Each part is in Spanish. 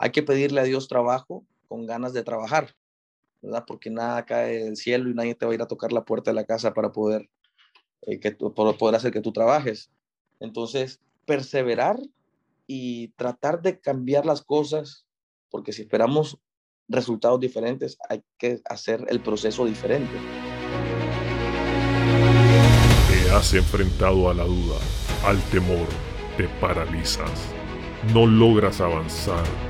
hay que pedirle a Dios trabajo con ganas de trabajar, ¿verdad? Porque nada cae del cielo y nadie te va a ir a tocar la puerta de la casa para poder, eh, que poder hacer que tú trabajes. Entonces, perseverar y tratar de cambiar las cosas, porque si esperamos resultados diferentes, hay que hacer el proceso diferente. Te has enfrentado a la duda, al temor, te paralizas, no logras avanzar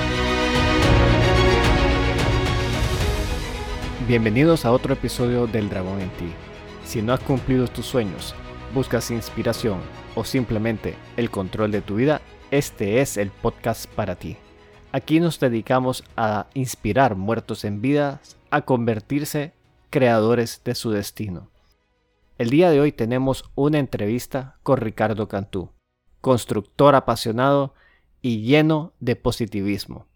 Bienvenidos a otro episodio del Dragón en ti. Si no has cumplido tus sueños, buscas inspiración o simplemente el control de tu vida, este es el podcast para ti. Aquí nos dedicamos a inspirar muertos en vida a convertirse creadores de su destino. El día de hoy tenemos una entrevista con Ricardo Cantú, constructor apasionado y lleno de positivismo.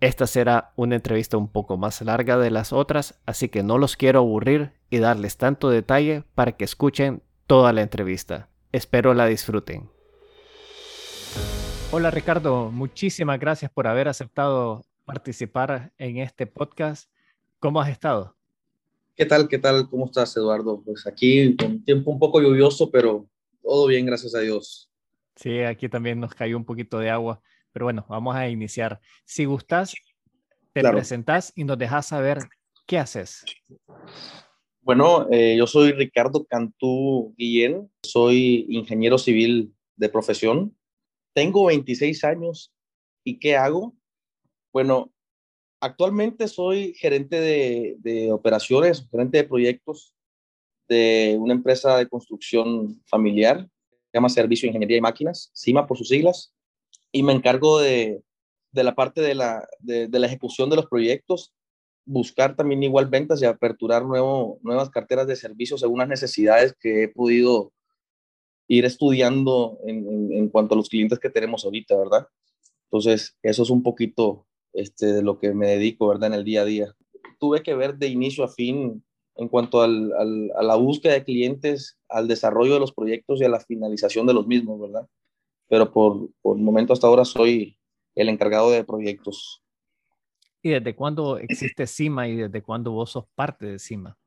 Esta será una entrevista un poco más larga de las otras, así que no los quiero aburrir y darles tanto detalle para que escuchen toda la entrevista. Espero la disfruten. Hola Ricardo, muchísimas gracias por haber aceptado participar en este podcast. ¿Cómo has estado? ¿Qué tal? ¿Qué tal? ¿Cómo estás, Eduardo? Pues aquí con tiempo un poco lluvioso, pero todo bien, gracias a Dios. Sí, aquí también nos cayó un poquito de agua. Pero bueno, vamos a iniciar. Si gustas, te presentas y nos dejas saber qué haces. Bueno, eh, yo soy Ricardo Cantú Guillén, soy ingeniero civil de profesión. Tengo 26 años y ¿qué hago? Bueno, actualmente soy gerente de, de operaciones, gerente de proyectos de una empresa de construcción familiar, se llama Servicio de Ingeniería y Máquinas, CIMA por sus siglas y me encargo de, de la parte de la, de, la, ejecución de los proyectos, buscar también igual ventas y aperturar nuevo, nuevas carteras de servicios según las necesidades que he podido ir estudiando en, en, cuanto a los clientes que tenemos ahorita, ¿verdad? Entonces, eso es un poquito este, de lo que me dedico, ¿verdad? En el día a día. Tuve que ver de inicio a fin en cuanto al, al, a la búsqueda de clientes, al desarrollo de los proyectos y a la finalización de los mismos, ¿verdad? Pero por, por el momento hasta ahora soy el encargado de proyectos. ¿Y desde cuándo existe CIMA y desde cuándo vos sos parte de CIMA?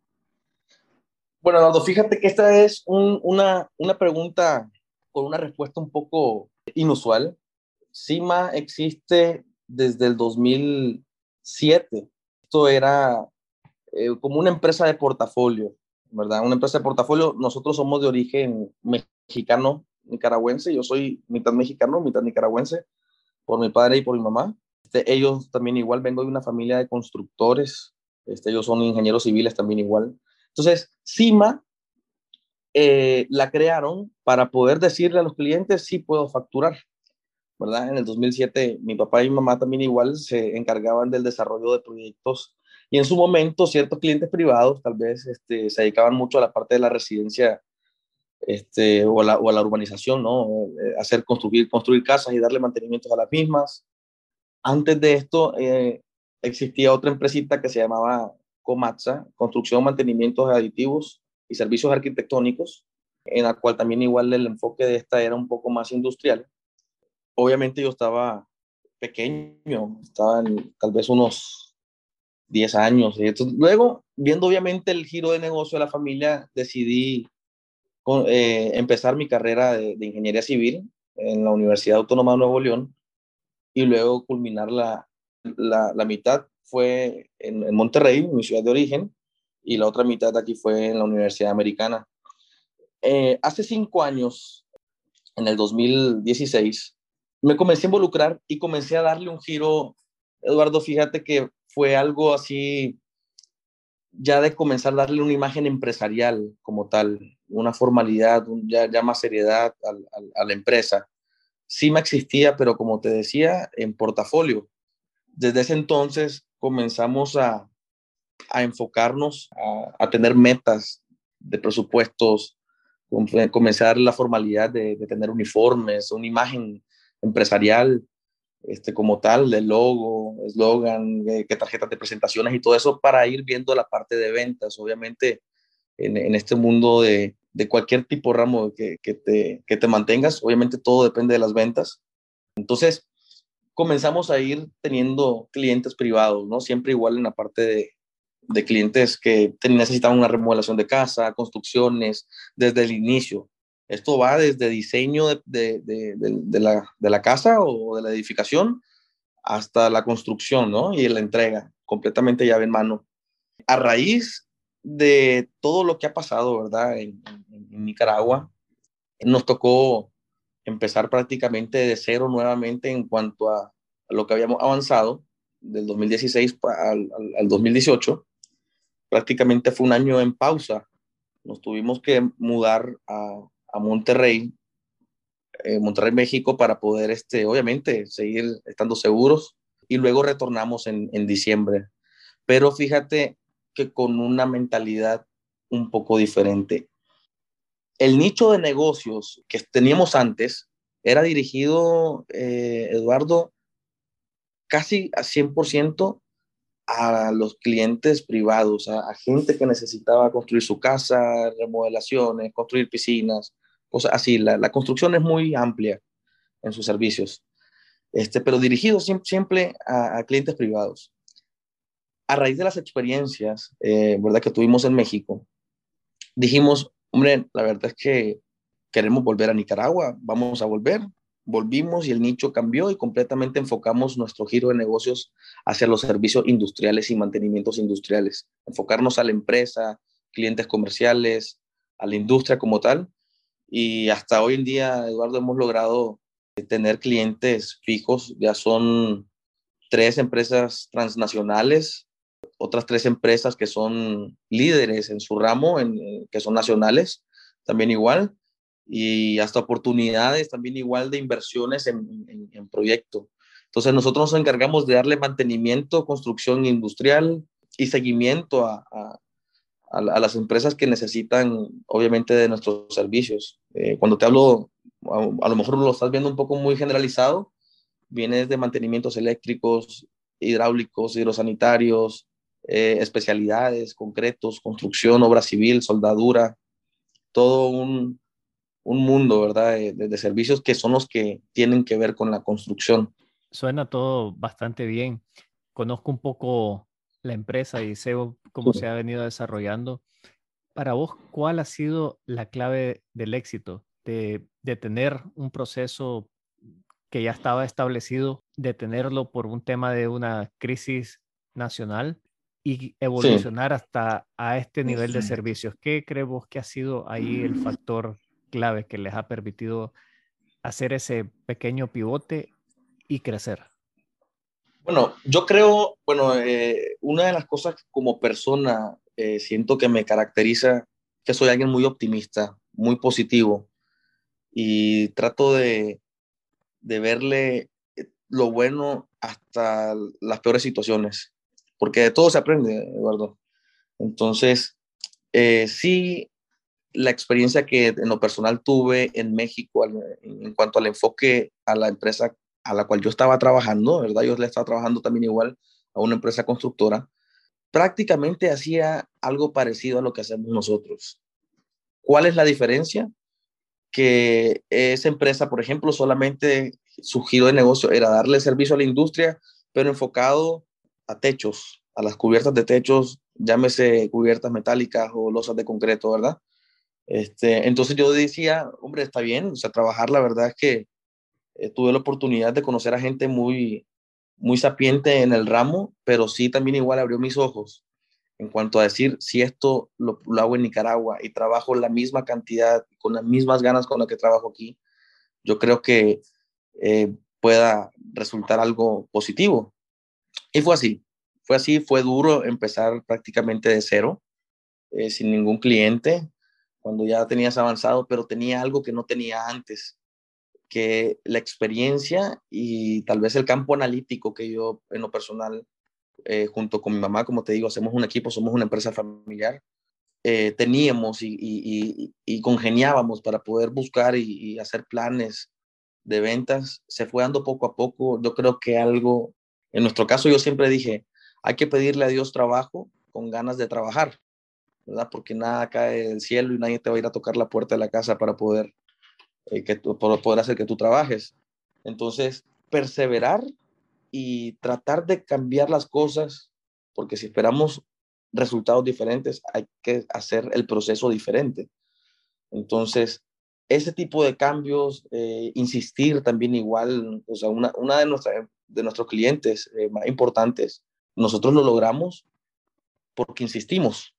Bueno, Eduardo, fíjate que esta es una, una pregunta con una respuesta un poco inusual. CIMA existe desde el 2007. Esto era eh, como una empresa de portafolio, ¿verdad? Una empresa de portafolio. Nosotros somos de origen mexicano, nicaragüense, yo soy mitad mexicano, mitad nicaragüense, por mi padre y por mi mamá. Este, ellos también igual, vengo de una familia de constructores, este, ellos son ingenieros civiles también igual. Entonces, CIMA eh, la crearon para poder decirle a los clientes si puedo facturar, ¿verdad? En el 2007 mi papá y mi mamá también igual se encargaban del desarrollo de proyectos y en su momento ciertos clientes privados tal vez este, se dedicaban mucho a la parte de la residencia este, o, a la, urbanización, ¿no? Eh, hacer construir, casas y darle mantenimientos a las mismas. Antes de esto eh, existía otra empresita que se llamaba Comatza, Construcción, Mantenimientos Aditivos y Servicios Arquitectónicos, en la cual también igual el enfoque de esta era un poco más industrial. Obviamente yo estaba pequeño, estaba tal vez unos 10 años. Y luego, viendo obviamente el giro de negocio de la familia, decidí eh, empezar mi carrera de, ingeniería civil en la Universidad Autónoma de Nuevo León y luego culminar la, la, mitad fue en, Monterrey, mi ciudad de origen, y la otra mitad aquí fue en la Universidad Americana. Eh, hace cinco años, en el 2016, me comencé a involucrar y comencé a darle un giro. Eduardo, fíjate que fue algo así ya de comenzar a darle una imagen empresarial como tal, una formalidad, ya, más seriedad a la empresa. Me existía, pero como te decía, en portafolio. Desde ese entonces comenzamos a, a enfocarnos a, tener metas de presupuestos, comenzar la formalidad de, tener uniformes, una imagen empresarial este, como tal, de logo, eslogan, eh, qué tarjetas de presentaciones y todo eso para ir viendo la parte de ventas. Obviamente, en, en este mundo de, de, cualquier tipo de ramo que, que, te, que te mantengas, obviamente todo depende de las ventas. Entonces, comenzamos a ir teniendo clientes privados, ¿no? Siempre igual en la parte de, de clientes que necesitaban una remodelación de casa, construcciones, desde el inicio. Esto va desde diseño de, de, de, la, de, la, casa o de la edificación hasta la construcción, ¿no? Y la entrega, completamente llave en mano. A raíz de todo lo que ha pasado, ¿verdad? En, Nicaragua, nos tocó empezar prácticamente de cero nuevamente en cuanto a, lo que habíamos avanzado del 2016 al, al, al 2018 prácticamente fue un año en pausa. Nos tuvimos que mudar a, a Monterrey, eh, Monterrey, México, para poder, este, obviamente, seguir estando seguros. Y luego retornamos en, en diciembre. Pero fíjate que con una mentalidad un poco diferente. El nicho de negocios que teníamos antes era dirigido, eh, Eduardo, casi a 100% a los clientes privados, a, gente que necesitaba construir su casa, remodelaciones, construir piscinas, cosas así. La, construcción es muy amplia en sus servicios, este, pero dirigido siempre, a, clientes privados. A raíz de las experiencias, eh, ¿verdad?, que tuvimos en México, dijimos, hombre, la verdad es que queremos volver a Nicaragua, vamos a volver, volvimos y el nicho cambió y completamente enfocamos nuestro giro de negocios hacia los servicios industriales y mantenimientos industriales, enfocarnos a la empresa, clientes comerciales, a la industria como tal. Y hasta hoy en día, Eduardo, hemos logrado tener clientes fijos, ya son tres empresas transnacionales, otras tres empresas que son líderes en su ramo, en, que son nacionales, también igual y hasta oportunidades también igual de inversiones en, en, proyecto. Entonces nosotros nos encargamos de darle mantenimiento, construcción industrial y seguimiento a, a, a, las empresas que necesitan obviamente de nuestros servicios. Eh, cuando te hablo, a, lo mejor lo estás viendo un poco muy generalizado, viene de mantenimientos eléctricos, hidráulicos, hidrosanitarios, eh, especialidades, concretos, construcción, obra civil, soldadura, todo un, un mundo, ¿verdad? De, servicios que son los que tienen que ver con la construcción. Suena todo bastante bien. Conozco un poco la empresa y sé cómo se ha venido desarrollando. Para vos, ¿cuál ha sido la clave del éxito de, de tener un proceso que ya estaba establecido, de tenerlo por un tema de una crisis nacional y evolucionar hasta a este nivel de servicios? ¿Qué crees vos que ha sido ahí el factor clave que les ha permitido hacer ese pequeño pivote y crecer? Bueno, yo creo, bueno, eh, una de las cosas como persona eh, siento que me caracteriza, que soy alguien muy optimista, muy positivo y trato de, de verle eh, lo bueno hasta las peores situaciones, porque de todo se aprende, Eduardo. Entonces, sí, la experiencia que en lo personal tuve en México en cuanto al enfoque a la empresa a la cual yo estaba trabajando, ¿verdad? Yo le estaba trabajando también igual a una empresa constructora, prácticamente hacía algo parecido a lo que hacemos nosotros. ¿Cuál es la diferencia? Que esa empresa, por ejemplo, solamente su giro de negocio era darle servicio a la industria, pero enfocado a techos, a las cubiertas de techos, llámese cubiertas metálicas o losas de concreto, ¿verdad? Este, entonces yo decía, hombre, está bien, o sea, trabajar, la verdad es que eh, tuve la oportunidad de conocer a gente muy, muy sapiente en el ramo, pero sí también igual abrió mis ojos en cuanto a decir, si esto lo, hago en Nicaragua y trabajo la misma cantidad, con las mismas ganas con las que trabajo aquí, yo creo que eh, pueda resultar algo positivo. Y fue así, fue así, fue duro empezar prácticamente de cero, eh, sin ningún cliente, cuando ya tenías avanzado, pero tenía algo que no tenía antes, que la experiencia y tal vez el campo analítico que yo en lo personal eh, junto con mi mamá, como te digo, hacemos un equipo, somos una empresa familiar. Eh, teníamos y, congeniábamos para poder buscar y, hacer planes de ventas. Se fue dando poco a poco. Yo creo que algo, en nuestro caso yo siempre dije, hay que pedirle a Dios trabajo con ganas de trabajar, ¿verdad? Porque nada cae del cielo y nadie te va a ir a tocar la puerta de la casa para poder, eh, que para poder hacer que tú trabajes. Entonces, perseverar y tratar de cambiar las cosas, porque si esperamos resultados diferentes, hay que hacer el proceso diferente. Entonces, ese tipo de cambios, eh, insistir también igual, o sea, una, una de, nuestra, de nuestros clientes eh, más importantes, nosotros lo logramos porque insistimos.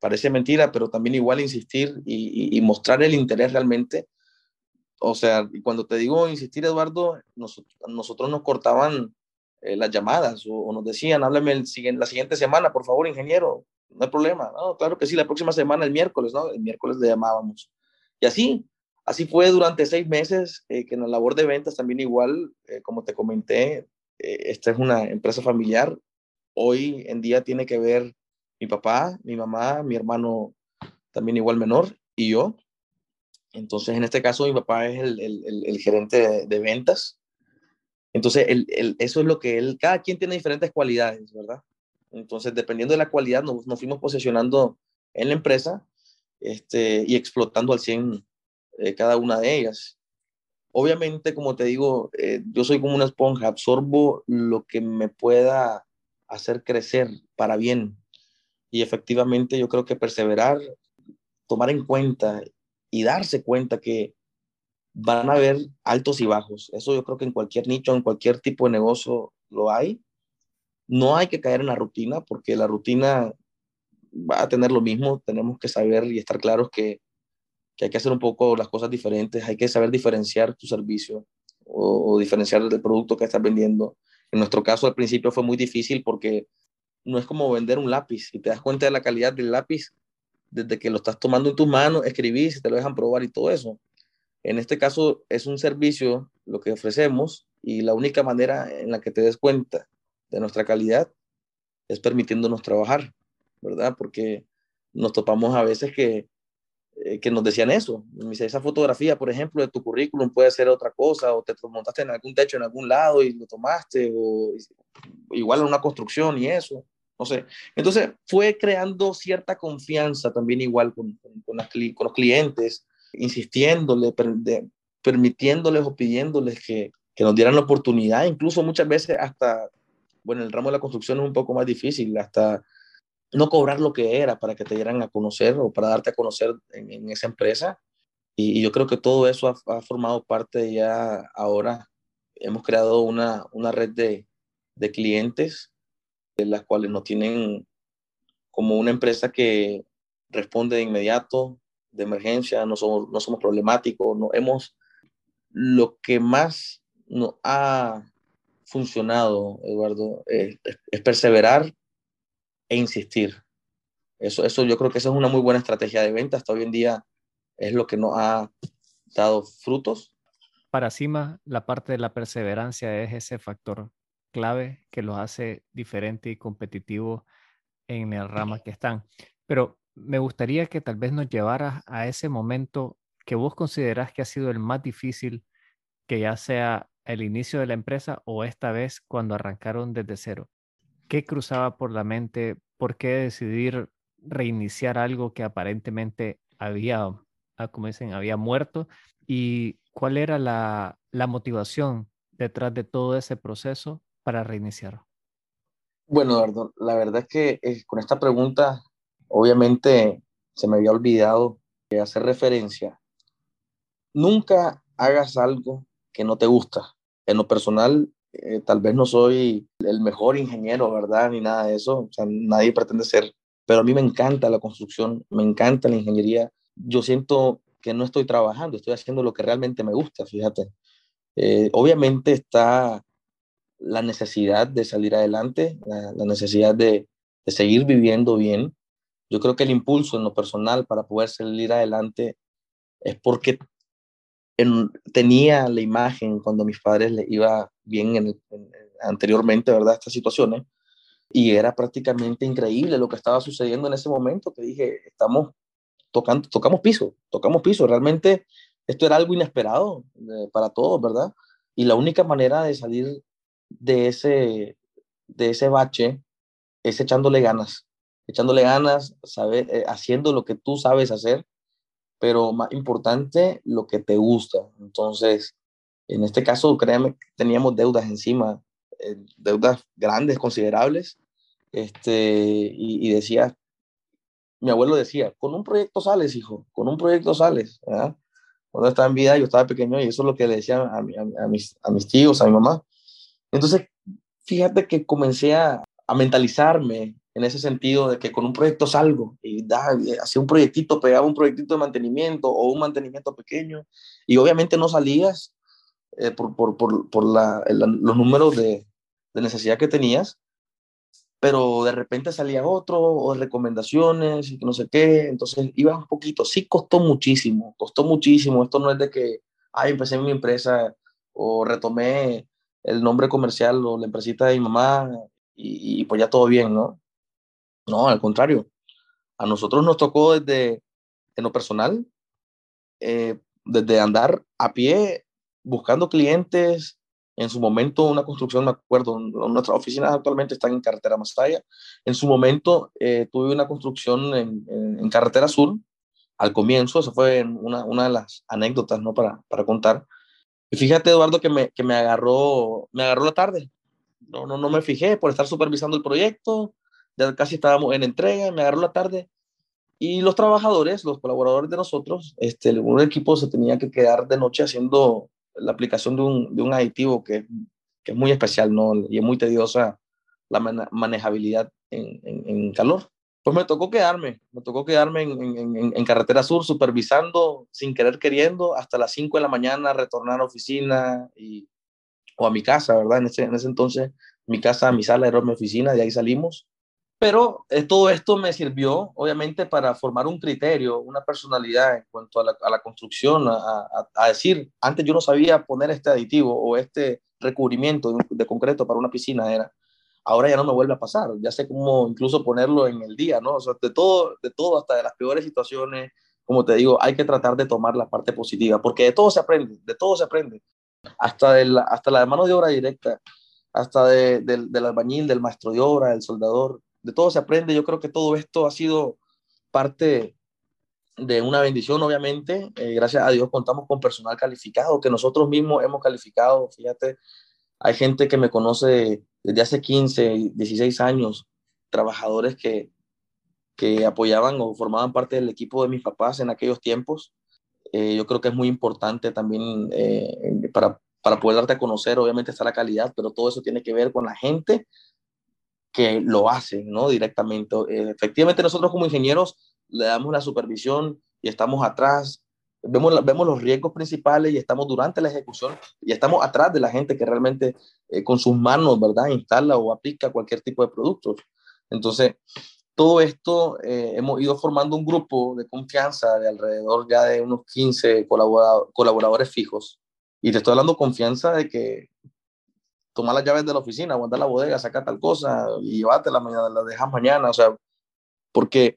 Parece mentira, pero también igual insistir y, mostrar el interés realmente. O sea, cuando te digo insistir, Eduardo, nosotros nos cortaban eh, las llamadas o, nos decían, háblame el, la siguiente semana, por favor, ingeniero, no hay problema. No, claro que sí, la próxima semana, el miércoles, ¿no? El miércoles le llamábamos. Y así, así fue durante seis meses, eh, que en la labor de ventas también igual, eh, como te comenté, esta es una empresa familiar. Hoy en día tiene que ver mi papá, mi mamá, mi hermano también igual menor y yo. Entonces, en este caso, mi papá es el gerente de ventas entonces, eso es lo que él, cada quien tiene diferentes cualidades, ¿verdad? Entonces, dependiendo de la cualidad, nos, fuimos posicionando en la empresa este, y explotando al 100 eh, cada una de ellas. Obviamente, como te digo, eh, yo soy como una esponja, absorbo lo que me pueda hacer crecer para bien. Y efectivamente, yo creo que perseverar, tomar en cuenta y darse cuenta que van a haber altos y bajos. Eso yo creo que en cualquier nicho, en cualquier tipo de negocio lo hay. No hay que caer en la rutina porque la rutina va a tener lo mismo. Tenemos que saber y estar claros que, hay que hacer un poco las cosas diferentes. Hay que saber diferenciar tu servicio o, diferenciar el producto que estás vendiendo. En nuestro caso al principio fue muy difícil porque no es como vender un lápiz. Si te das cuenta de la calidad del lápiz, desde que lo estás tomando en tus manos, escribís, te lo dejan probar y todo eso. En este caso es un servicio lo que ofrecemos y la única manera en la que te des cuenta de nuestra calidad es permitiéndonos trabajar, ¿verdad? Porque nos topamos a veces que, eh, que nos decían eso. Me dice, esa fotografía, por ejemplo, de tu currículum puede ser otra cosa, o te montaste en algún techo en algún lado y lo tomaste, o igual en una construcción y eso, no sé. Entonces fue creando cierta confianza también igual con, con, con los clientes insistiéndole, permitiéndoles o pidiéndoles que, que nos dieran la oportunidad, incluso muchas veces hasta, bueno, el ramo de la construcción es un poco más difícil, hasta no cobrar lo que era para que te dieran a conocer o para darte a conocer en, esa empresa. Y, yo creo que todo eso ha, formado parte ya ahora. Hemos creado una, una red de, de clientes, de las cuales nos tienen como una empresa que responde de inmediato, de emergencia, no somos, no somos problemáticos, no hemos, lo que más nos ha funcionado, Eduardo, es, perseverar e insistir. Eso, eso yo creo que esa es una muy buena estrategia de venta. Hasta hoy en día es lo que nos ha dado frutos. Para Cima, la parte de la perseverancia es ese factor clave que los hace diferente y competitivo en el rama que están. Pero me gustaría que tal vez nos llevaras a ese momento que vos considerás que ha sido el más difícil, que ya sea el inicio de la empresa o esta vez cuando arrancaron desde cero. ¿Qué cruzaba por la mente? ¿Por qué decidir reiniciar algo que aparentemente había, ah, como dicen, había muerto? ¿Y cuál era la, motivación detrás de todo ese proceso para reiniciar? Bueno, Eduardo, la verdad es que eh, con esta pregunta obviamente se me había olvidado hacer referencia. Nunca hagas algo que no te gusta. En lo personal, eh, tal vez no soy el mejor ingeniero, ¿verdad? Ni nada de eso. O sea, nadie pretende ser. Pero a mí me encanta la construcción, me encanta la ingeniería. Yo siento que no estoy trabajando, estoy haciendo lo que realmente me gusta, fíjate. Eh, obviamente está la necesidad de salir adelante, la, necesidad de, de, seguir viviendo bien, yo creo que el impulso en lo personal para poder salir adelante es porque tenía la imagen cuando mis padres les iba bien en anteriormente, ¿verdad? Estas situaciones. y era prácticamente increíble lo que estaba sucediendo en ese momento, que dije, estamos tocando, tocamos piso, tocamos piso, realmente esto era algo inesperado eh, para todos, ¿verdad? Y la única manera de salir de ese, de ese bache es echándole ganas, echándole ganas, saber, eh, haciendo lo que tú sabes hacer, pero más importante, lo que te gusta. Entonces, en este caso, créanme, teníamos deudas encima, eh, deudas grandes, considerables, este, y, decía, mi abuelo decía, con un proyecto sales, hijo, con un proyecto sales. Cuando estaba en vida, yo estaba pequeño y eso es lo que le decía a, a, mis, a mis tíos, a mi mamá. Entonces, fíjate que comencé a, a mentalizarme en ese sentido de que con un proyecto salgo y da, hacía un proyectito, pegaba un proyectito de mantenimiento o un mantenimiento pequeño y obviamente no salías eh, por, por, por, por la, los números de, de, necesidad que tenías, pero de repente salía otro o recomendaciones y no sé qué, entonces iba un poquito, sí costó muchísimo, costó muchísimo, esto no es de que, ay, empecé mi empresa o retomé el nombre comercial o la empresita de mi mamá y, y pues ya todo bien, ¿no? No, al contrario, a nosotros nos tocó desde, en lo personal, eh, desde andar a pie buscando clientes, en su momento una construcción, me acuerdo, nuestras oficinas actualmente están en Carretera Masaya, en su momento eh, tuve una construcción en, en, Carretera Sur, al comienzo, eso fue una, una de las anécdotas, ¿no? Para, para contar. Y fíjate, Eduardo, que me, que me agarró, me agarró la tarde. No, no, no me fijé por estar supervisando el proyecto, ya casi estábamos en entrega, me agarró la tarde. Y los trabajadores, los colaboradores de nosotros, este, un equipo se tenía que quedar de noche haciendo la aplicación de un, de un aditivo que, que, es muy especial ¿no? y es muy tediosa la manejabilidad en, en, calor. Pues me tocó quedarme, me tocó quedarme en, en, Carretera Sur supervisando sin querer queriendo hasta las 5 de la mañana, retornar a oficina y, o a mi casa, ¿verdad? En ese, en ese entonces mi casa, mi sala era mi oficina, de ahí salimos. Pero eh, todo esto me sirvió, obviamente, para formar un criterio, una personalidad en cuanto a la, a la construcción, a, a, a, decir, antes yo no sabía poner este aditivo o este recubrimiento de, de, concreto para una piscina, era, ahora ya no me vuelve a pasar, ya sé cómo incluso ponerlo en el día, ¿no? O sea, de todo, de todo, hasta de las peores situaciones, como te digo, hay que tratar de tomar la parte positiva, porque de todo se aprende, de todo se aprende, hasta de la, hasta la mano de obra directa, hasta de, de, del albañil, del maestro de obra, del soldador, de todo se aprende. Yo creo que todo esto ha sido parte de una bendición, obviamente. Eh, gracias a Dios contamos con personal calificado, que nosotros mismos hemos calificado. Fíjate, hay gente que me conoce desde hace 15, 16 años, trabajadores que, que apoyaban o formaban parte del equipo de mis papás en aquellos tiempos. Eh, yo creo que es muy importante también eh, para, para poder darte a conocer, obviamente está la calidad, pero todo eso tiene que ver con la gente que lo hacen, ¿no? Directamente. Eh, efectivamente, nosotros como ingenieros le damos la supervisión y estamos atrás, vemos, vemos los riesgos principales y estamos durante la ejecución y estamos atrás de la gente que realmente eh, con sus manos, ¿verdad? Instala o aplica cualquier tipo de productos. Entonces, todo esto eh, hemos ido formando un grupo de confianza de alrededor ya de unos 15 colaboradores fijos. Y te estoy hablando confianza de que tomar las llaves de la oficina, aguantar la bodega, sacar tal cosa y llevártela mañana, la dejas mañana, o sea, porque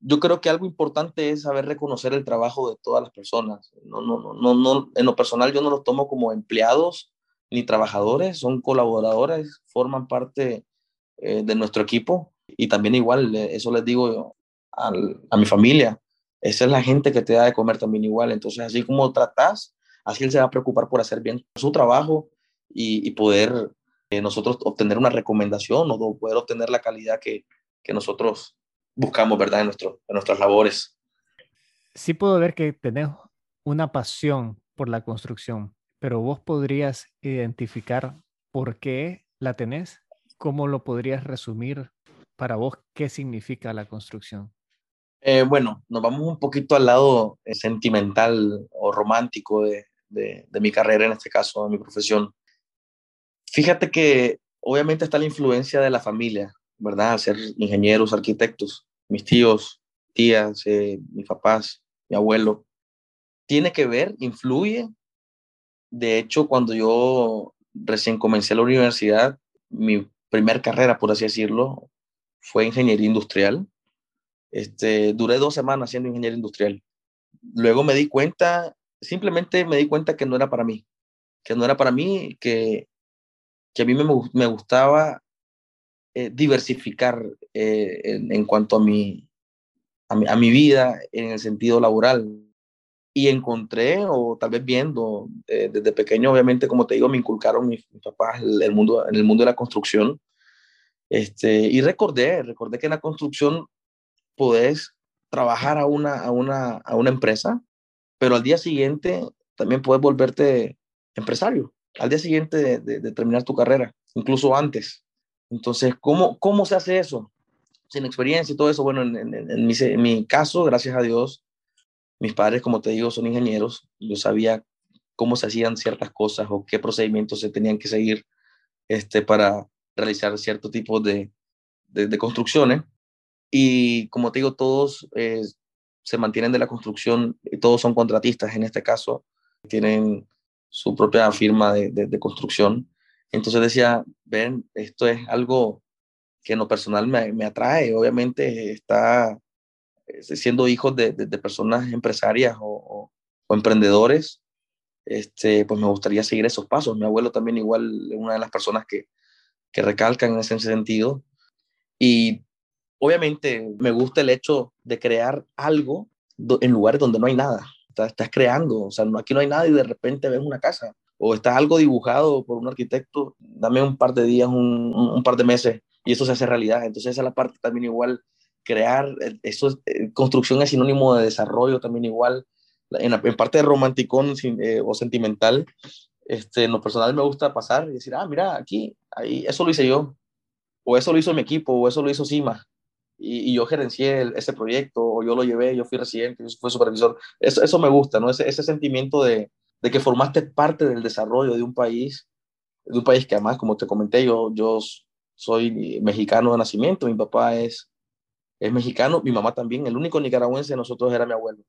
yo creo que algo importante es saber reconocer el trabajo de todas las personas. No, no, no, no, en lo personal yo no los tomo como empleados ni trabajadores, son colaboradores, forman parte eh, de nuestro equipo y también igual, eso les digo a, a mi familia, esa es la gente que te da de comer también igual, entonces así como tratas, así él se va a preocupar por hacer bien su trabajo y, poder eh, nosotros obtener una recomendación o poder obtener la calidad que, que nosotros buscamos, ¿verdad?, en, nuestro, en nuestras labores. Sí puedo ver que tenés una pasión por la construcción, pero vos podrías identificar por qué la tenés, cómo lo podrías resumir para vos, qué significa la construcción. Eh, bueno, nos vamos un poquito al lado eh, sentimental o romántico de, de, de, mi carrera, en este caso, de mi profesión. Fíjate que obviamente está la influencia de la familia, ¿verdad? Ser ingenieros, arquitectos, mis tíos, tías, eh, mis papás, mi abuelo. Tiene que ver, influye. De hecho, cuando yo recién comencé la universidad, mi primer carrera, por así decirlo, fue ingeniería industrial. Este, duré dos semanas siendo ingeniero industrial. Luego me di cuenta, simplemente me di cuenta que no era para mí, que no era para mí, que, que a mí me, me gustaba eh, diversificar eh, en, cuanto a mi, a mi, a mi vida en el sentido laboral y encontré, o tal vez viendo, eh, desde pequeño, obviamente, como te digo, me inculcaron mis, papás el, mundo, en el mundo de la construcción. Este, y recordé, recordé que en la construcción podés trabajar a una, a una, a una empresa, pero al día siguiente también puedes volverte empresario, al día siguiente de, terminar tu carrera, incluso antes. Entonces, ¿cómo, ¿cómo se hace eso? Sin experiencia y todo eso, bueno, en, mi, caso, gracias a Dios, mis padres, como te digo, son ingenieros. Yo sabía cómo se hacían ciertas cosas o qué procedimientos se tenían que seguir este, para realizar cierto tipo de, de, construcciones. Y como te digo, todos eh, se mantienen de la construcción, todos son contratistas en este caso, tienen su propia firma de, de, construcción. Entonces decía, ven, esto es algo que en lo personal me, me atrae. Obviamente está eh, siendo hijos de, de, personas empresarias o, o, emprendedores, este, pues me gustaría seguir esos pasos. Mi abuelo también igual es una de las personas que, que recalcan en ese sentido. Y obviamente me gusta el hecho de crear algo en lugares donde no hay nada. Estás, creando, o sea, no, aquí no hay nada y de repente ves una casa. O está algo dibujado por un arquitecto, dame un par de días, un, par de meses y eso se hace realidad. Entonces esa es la parte también igual crear, eh, eso eh, construcción es sinónimo de desarrollo también igual, en, en parte de romanticón eh, o sentimental, este, en lo personal me gusta pasar y decir, ah, mira, aquí, ahí, eso lo hice yo, o eso lo hizo mi equipo, o eso lo hizo CIMA, y, yo gerencié ese proyecto, o yo lo llevé, yo fui residente, yo fui supervisor, eso, eso me gusta, ¿no? Ese, ese sentimiento de, de que formaste parte del desarrollo de un país, de un país que además, como te comenté, yo, yo soy mexicano de nacimiento, mi papá es es mexicano, mi mamá también, el único nicaragüense de nosotros era mi abuelo.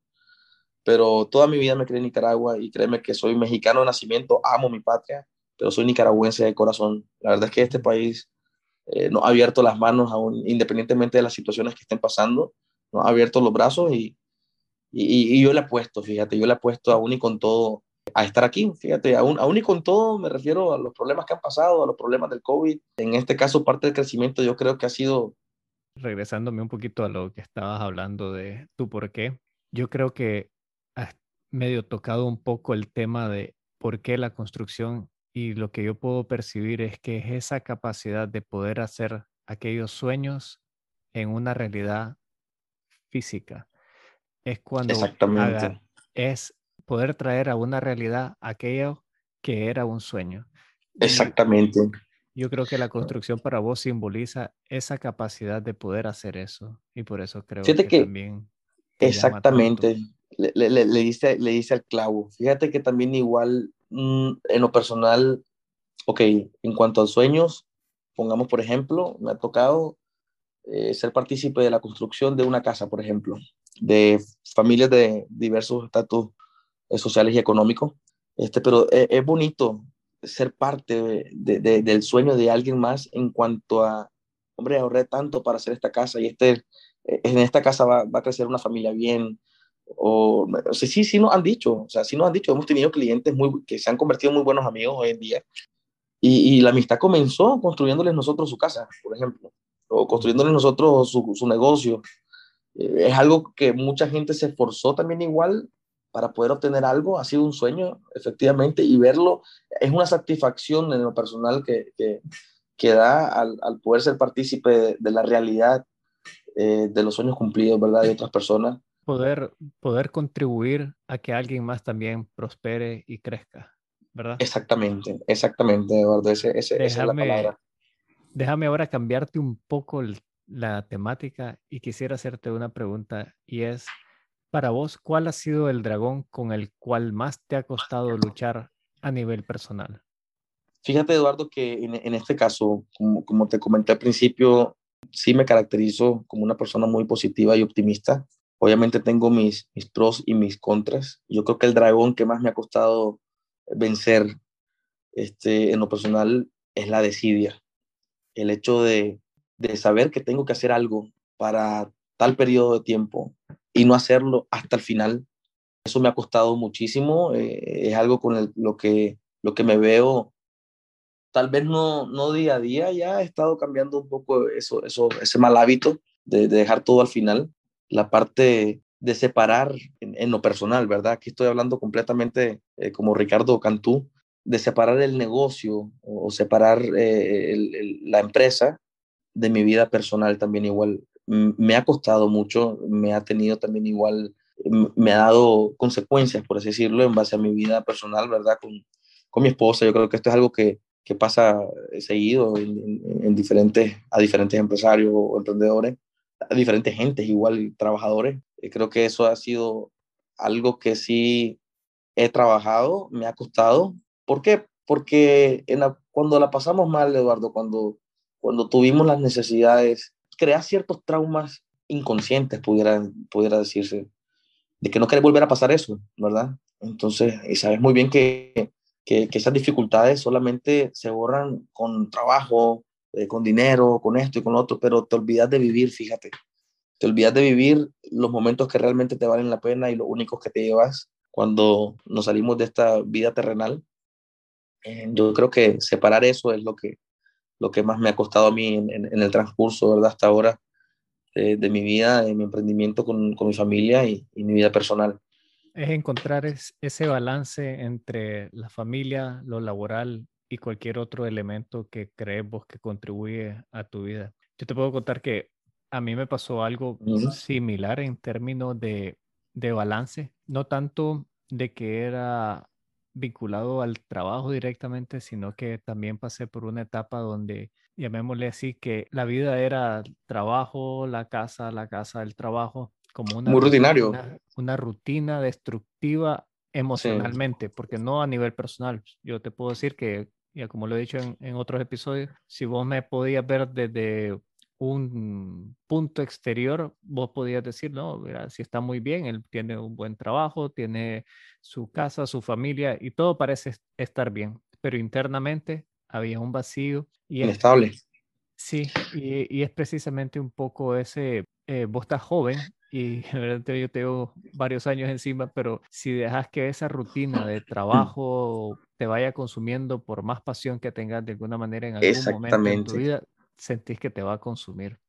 Pero toda mi vida me crié en Nicaragua y créeme que soy mexicano de nacimiento, amo mi patria, pero soy nicaragüense de corazón. La verdad es que este país eh, nos ha abierto las manos, aún, independientemente de las situaciones que estén pasando, nos ha abierto los brazos y, y, yo le apuesto, fíjate, yo le apuesto aún y con todo a estar aquí, fíjate, aún, aún y con todo me refiero a los problemas que han pasado, a los problemas del COVID. En este caso, parte del crecimiento yo creo que ha sido regresándome un poquito a lo que estabas hablando de tu por qué, yo creo que has medio tocado un poco el tema de por qué la construcción y lo que yo puedo percibir es que es esa capacidad de poder hacer aquellos sueños en una realidad física. Es cuando Exactamente. es poder traer a una realidad aquello que era un sueño. Exactamente. Yo creo que la construcción para vos simboliza esa capacidad de poder hacer eso y por eso creo que, también... Exactamente, le, le, le, dice, le dice al clavo. Fíjate que también igual mm, en lo personal, ok, en cuanto a sueños, pongamos por ejemplo, me ha tocado eh, ser partícipe de la construcción de una casa, por ejemplo, de familias de diversos estatus eh, sociales y económicos. Este, pero es, es bonito ser parte de, del sueño de alguien más en cuanto a, hombre, ahorré tanto para hacer esta casa y este, eh, en esta casa va a crecer una familia bien. O, o sea, sí, sí nos han dicho, o sea, sí nos han dicho, hemos tenido clientes muy, que se han convertido en muy buenos amigos hoy en día. Y, y la amistad comenzó construyéndoles nosotros su casa, por ejemplo, o construyéndoles nosotros su, su negocio. Eh, es algo que mucha gente se esforzó también igual para poder obtener algo ha sido un sueño, efectivamente, y verlo es una satisfacción en lo personal que, que, que da al, al, poder ser partícipe de, la realidad eh, de los sueños cumplidos, ¿verdad? De otras personas. Poder, poder contribuir a que alguien más también prospere y crezca, ¿verdad? Exactamente, exactamente, Eduardo, ese, ese, déjame, esa es la palabra. Déjame ahora cambiarte un poco la temática y quisiera hacerte una pregunta y es, para vos, ¿cuál ha sido el dragón con el cual más te ha costado luchar a nivel personal? Fíjate, Eduardo, que en, este caso, como, como, te comenté al principio, sí me caracterizo como una persona muy positiva y optimista. Obviamente tengo mis, mis pros y mis contras. Yo creo que el dragón que más me ha costado vencer este, en lo personal es la desidia. el hecho de, de saber que tengo que hacer algo para tal periodo de tiempo y no hacerlo hasta el final, eso me ha costado muchísimo. Eh, es algo con lo, que, lo que me veo, tal vez no, no día a día, ya he estado cambiando un poco eso, eso, ese mal hábito de, dejar todo al final. La parte de separar en, lo personal, ¿verdad? Aquí estoy hablando completamente eh, como Ricardo Cantú, de separar el negocio o separar eh, la empresa de mi vida personal también igual. Me ha costado mucho, me ha tenido también igual, me ha dado consecuencias, por así decirlo, en base a mi vida personal, ¿verdad? Con, con mi esposa. Yo creo que esto es algo que, que pasa seguido en, diferentes, a diferentes empresarios o emprendedores, a diferentes gentes, igual trabajadores. Creo que eso ha sido algo que sí he trabajado, me ha costado. ¿Por qué? Porque en cuando la pasamos mal, Eduardo, cuando cuando tuvimos las necesidades, crear ciertos traumas inconscientes, pudiera, pudiera decirse, de que no querés volver a pasar eso, ¿verdad? Entonces, y sabes muy bien que, que, esas dificultades solamente se borran con trabajo, eh, con dinero, con esto y con lo otro, pero te olvidas de vivir, fíjate. Te olvidas de vivir los momentos que realmente te valen la pena y los únicos que te llevas cuando nos salimos de esta vida terrenal. Eh, yo creo que separar eso es lo que, lo que más me ha costado a mí en, el transcurso, ¿verdad? Hasta ahora de, mi vida, de mi emprendimiento con, mi familia y, mi vida personal. Es encontrar ese balance entre la familia, lo laboral y cualquier otro elemento que crees vos que contribuye a tu vida. Yo te puedo contar que a mí me pasó algo similar en términos de, de balance, no tanto de que era vinculado al trabajo directamente, sino que también pasé por una etapa donde, llamémosle así, que la vida era trabajo, la casa, la casa, el trabajo, como una, Muy rutinario. una rutina destructiva emocionalmente, porque no a nivel personal. Yo te puedo decir que, ya como lo he dicho en, en otros episodios, si vos me podías ver desde un punto exterior, vos podías decir, no, mira, si está muy bien, él tiene un buen trabajo, tiene su casa, su familia y todo parece estar bien, pero internamente había un vacío. Y Inestable. sí, y, es precisamente un poco ese, eh, vos estás joven y yo tengo varios años encima, pero si dejas que esa rutina de trabajo te vaya consumiendo por más pasión que tengas de alguna manera en algún momento en tu vida, sentís que te va a consumir.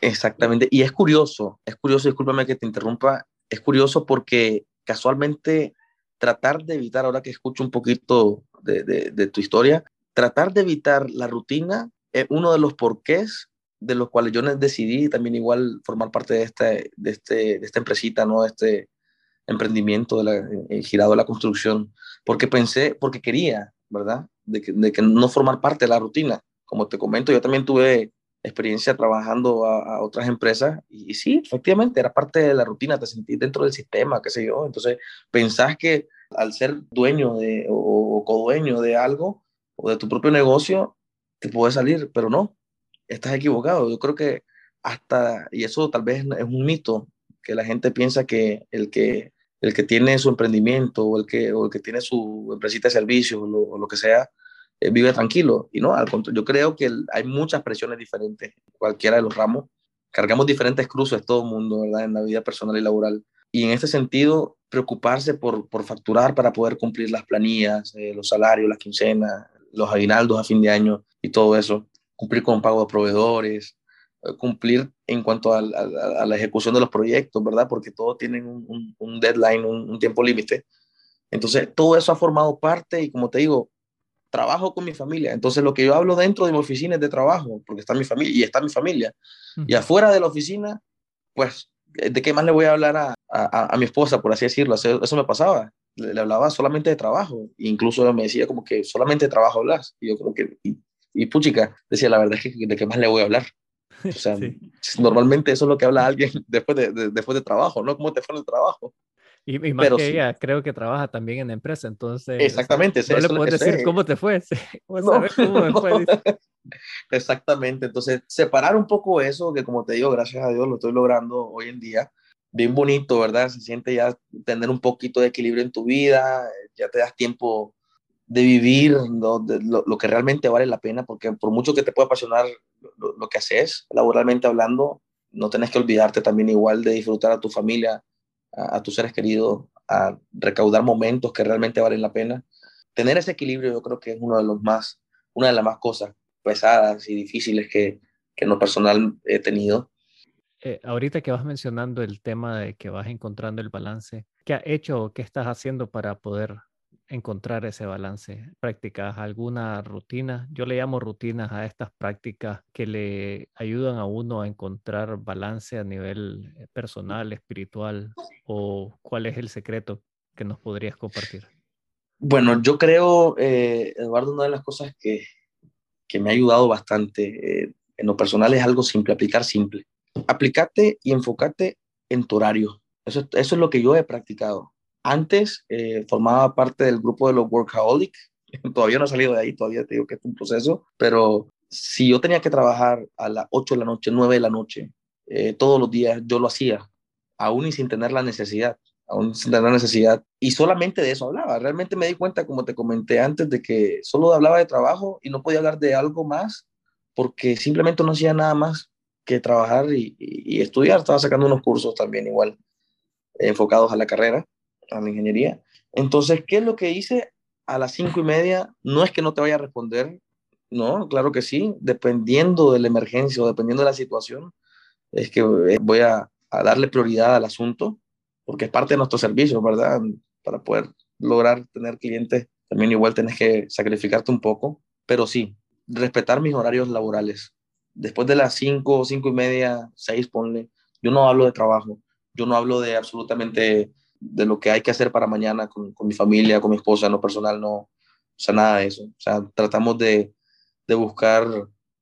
Exactamente. Y es curioso, es curioso, discúlpame que te interrumpa, es curioso porque casualmente tratar de evitar, ahora que escucho un poquito de, de, tu historia, tratar de evitar la rutina es uno de los porqués de los cuales yo decidí también igual formar parte de, este, de, este, de esta empresita, ¿no? De este emprendimiento de la, girado de la construcción, porque pensé, porque quería, ¿verdad? De que, de que no formar parte de la rutina como te comento, yo también tuve experiencia trabajando a, otras empresas y, sí, efectivamente, era parte de la rutina, te sentís dentro del sistema, qué sé yo. Entonces, pensás que al ser dueño de, o, o codueño de algo o de tu propio negocio, te puedes salir, pero no, estás equivocado. Yo creo que hasta, y eso tal vez es un mito, que la gente piensa que el que, el que tiene su emprendimiento o el que, o el que tiene su empresita de servicios o lo que sea, eh, vive tranquilo. Y no, al contrario, yo creo que hay muchas presiones diferentes, cualquiera de los ramos. Cargamos diferentes cruces todo el mundo, ¿verdad? En la vida personal y laboral. Y en este sentido, preocuparse por, por facturar para poder cumplir las planillas, eh, los salarios, las quincenas, los aguinaldos a fin de año y todo eso. Cumplir con pago de proveedores, eh, cumplir en cuanto a, la ejecución de los proyectos, ¿verdad? Porque todos tienen un, un, deadline, un, un tiempo límite. Entonces, todo eso ha formado parte y como te digo, trabajo con mi familia. Entonces, lo que yo hablo dentro de mi oficina es de trabajo, porque está mi familia y está mi familia. Y afuera de la oficina, pues, ¿de qué más le voy a hablar a, a, mi esposa, por así decirlo? Eso, me pasaba. Le, hablaba solamente de trabajo. Incluso me decía como que solamente de trabajo hablas. Y yo creo que, y, y puchica, decía, la verdad es que de qué más le voy a hablar. O sea, normalmente eso es lo que habla alguien después de, después de trabajo, ¿no? ¿Cómo te fue en el trabajo? Y, más Pero que ella, creo que trabaja también en empresa, entonces... Exactamente. no le puedes decir cómo te fue, cómo me fue. Exactamente, entonces separar un poco eso, que como te digo, gracias a Dios lo estoy logrando hoy en día, bien bonito, ¿verdad? Se siente ya tener un poquito de equilibrio en tu vida, ya te das tiempo de vivir lo, que realmente vale la pena, porque por mucho que te pueda apasionar lo, que haces, laboralmente hablando, no tenés que olvidarte también igual de disfrutar a tu familia, a, tus seres queridos, a recaudar momentos que realmente valen la pena. Tener ese equilibrio yo creo que es uno de los más, una de las más cosas pesadas y difíciles que, que en lo personal he tenido. Eh, ahorita que vas mencionando el tema de que vas encontrando el balance, ¿qué has hecho o qué estás haciendo para poder encontrar ese balance? ¿Practicas alguna rutina? Yo le llamo rutinas a estas prácticas que le ayudan a uno a encontrar balance a nivel eh, personal, espiritual, o cuál es el secreto que nos podrías compartir? Bueno, yo creo, eh, Eduardo, una de las cosas que, que me ha ayudado bastante eh, en lo personal es algo simple, aplicar simple. Aplicate y enfócate en tu horario. Eso, eso es lo que yo he practicado. Antes eh, formaba parte del grupo de los workaholic. todavía no he salido de ahí, todavía te digo que es un proceso, pero si yo tenía que trabajar a las 8 de la noche, 9 de la noche, eh, todos los días, yo lo hacía, aún y sin tener la necesidad, aún sin tener la necesidad. Y solamente de eso hablaba. Realmente me di cuenta, como te comenté antes, de que solo hablaba de trabajo y no podía hablar de algo más porque simplemente no hacía nada más que trabajar y, y estudiar. Estaba sacando unos cursos también igual enfocados a la carrera a la ingeniería. Entonces, ¿qué es lo que hice? A las cinco y media, no es que no te vaya a responder, no, claro que sí, dependiendo de la emergencia o dependiendo de la situación, es que eh, voy a, darle prioridad al asunto, porque es parte de nuestro servicio, ¿verdad? Para poder lograr tener clientes, también igual tienes que sacrificarte un poco, pero sí, respetar mis horarios laborales. Después de las cinco, cinco y media, seis, ponle, yo no hablo de trabajo, yo no hablo de absolutamente de lo que hay que hacer para mañana con, con mi familia, con mi esposa, en lo personal, no, o sea, nada de eso. O sea, tratamos de, de buscar,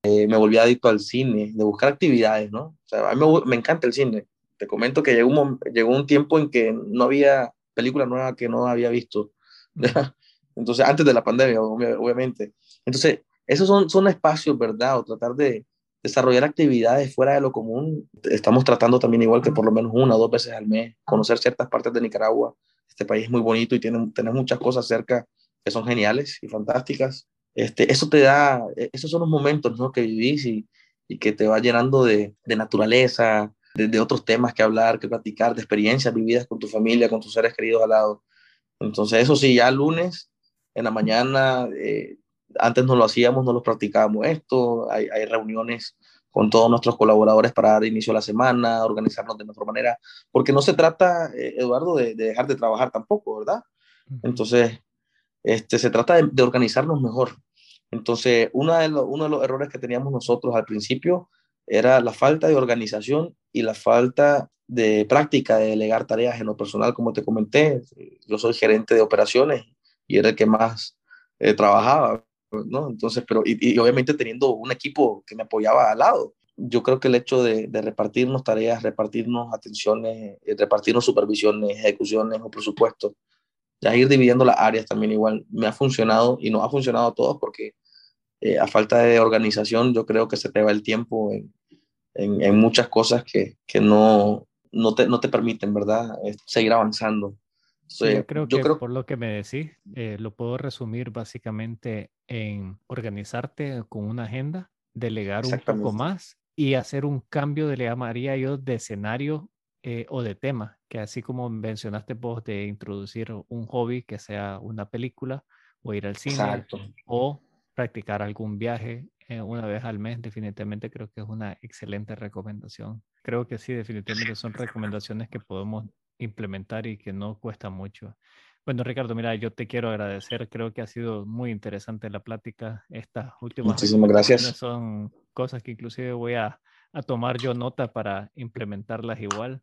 eh, me volví adicto al cine, de buscar actividades, ¿no? O sea, a mí me, me encanta el cine. Te comento que llegó un, llegó un tiempo en que no había película nueva que no había visto. Entonces, antes de la pandemia, obviamente. Entonces, esos son, son espacios, ¿verdad? O tratar de, desarrollar actividades fuera de lo común. Estamos tratando también igual que por lo menos una o dos veces al mes, conocer ciertas partes de Nicaragua. Este país es muy bonito y tiene, muchas cosas cerca que son geniales y fantásticas. Este, eso te da, e, esos son los momentos ¿no? que vivís y, que te va llenando de, naturaleza, de, de, otros temas que hablar, que platicar, de experiencias vividas con tu familia, con tus seres queridos al lado. Entonces, eso sí, ya lunes en la mañana eh, antes no lo hacíamos, no lo practicábamos esto, hay, hay, reuniones con todos nuestros colaboradores para dar inicio a la semana, organizarnos de mejor manera, porque no se trata, eh, Eduardo, de, de, dejar de trabajar tampoco, ¿verdad? Entonces, este, se trata de, de organizarnos mejor. Entonces, una de lo, uno de los errores que teníamos nosotros al principio era la falta de organización y la falta de práctica de delegar tareas en lo personal, como te comenté. Yo soy gerente de operaciones y era el que más eh, trabajaba, ¿no? Entonces, pero, y, obviamente teniendo un equipo que me apoyaba al lado. Yo creo que el hecho de, repartirnos tareas, repartirnos atenciones, eh, repartirnos supervisiones, ejecuciones o presupuestos, ya ir dividiendo las áreas también igual, me ha funcionado y no ha funcionado a todos porque eh, a falta de organización yo creo que se te va el tiempo en, en, muchas cosas que, que no, no, te, no te permiten, ¿verdad? Seguir avanzando. Sí, yo creo que por lo que me decís, eh, lo puedo resumir básicamente en organizarte con una agenda, delegar un poco más y hacer un cambio de, le llamaría yo, de escenario eh, o de tema, que así como mencionaste vos de introducir un hobby que sea una película o ir al cine Exacto. o practicar algún viaje eh, una vez al mes, definitivamente creo que es una excelente recomendación. Creo que sí, definitivamente son recomendaciones que podemos implementar y que no cuesta mucho. Bueno, Ricardo, mira, yo te quiero agradecer. Creo que ha sido muy interesante la plática. Estas últimas Muchísimas gracias. son cosas que inclusive voy a, a tomar yo nota para implementarlas igual.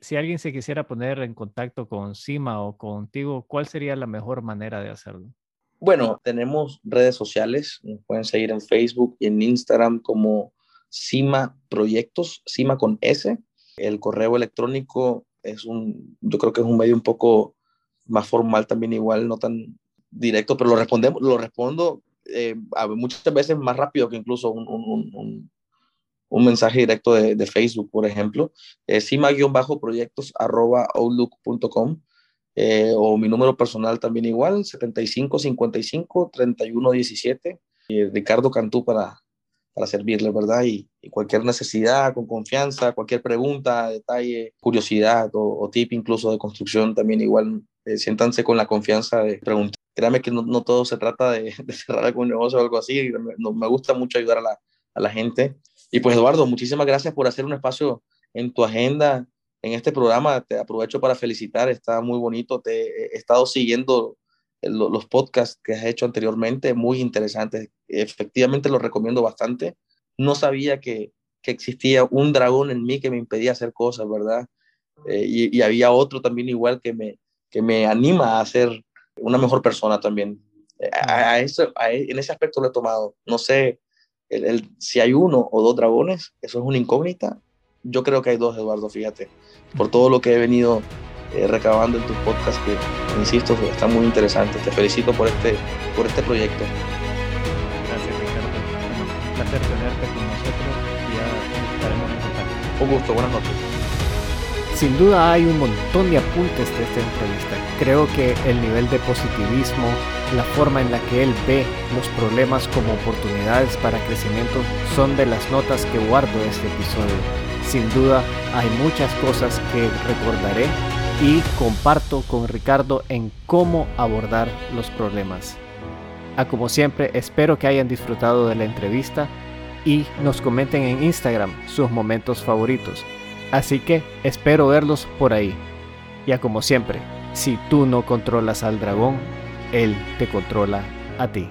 Si alguien se quisiera poner en contacto con Cima o contigo, ¿cuál sería la mejor manera de hacerlo? Bueno, tenemos redes sociales. Nos pueden seguir en Facebook y en Instagram como Cima Proyectos, Cima con S. El correo electrónico es un, yo creo que es un medio un poco más formal también igual, no tan directo, pero lo respondemos, lo respondo eh, muchas veces más rápido que incluso un, un, un, un mensaje directo de, de, Facebook, por ejemplo. Eh, cima-proyectos arroba outlook.com. o mi número personal también igual, 75 55 31 17. Ricardo Cantú para, para servirles, ¿verdad? Y, cualquier necesidad, con confianza, cualquier pregunta, detalle, curiosidad o, tip incluso de construcción, también igual, eh, siéntanse con la confianza de preguntar. Créame que no, todo se trata de, cerrar algún negocio o algo así, me, me gusta mucho ayudar a la, a la gente. Y pues Eduardo, muchísimas gracias por hacer un espacio en tu agenda en este programa. Te aprovecho para felicitar, está muy bonito. Te he estado siguiendo los podcasts que has hecho anteriormente, muy interesantes. Efectivamente los recomiendo bastante. No sabía que, que existía un dragón en mí que me impedía hacer cosas, ¿verdad? Eh, y, había otro también igual que me, que me anima a ser una mejor persona también. A, eso, en ese aspecto lo he tomado. No sé el, si hay uno o dos dragones, eso es una incógnita. Yo creo que hay dos, Eduardo, fíjate, por todo lo que he venido eh, recabando en tus podcasts, que, insisto, está muy interesante. Te felicito por este, por este proyecto. Gracias, Ricardo. un placer tenerte con nosotros y ya estaremos en contacto. Un gusto, buenas noches. Sin duda hay un montón de apuntes de esta entrevista. Creo que el nivel de positivismo, la forma en la que él ve los problemas como oportunidades para crecimiento son de las notas que guardo de este episodio. Sin duda hay muchas cosas que recordaré y comparto con Ricardo en cómo abordar los problemas. A ah, como siempre, espero que hayan disfrutado de la entrevista y nos comenten en Instagram sus momentos favoritos. Así que espero verlos por ahí. Ya como siempre, si tú no controlas al dragón, él te controla a ti.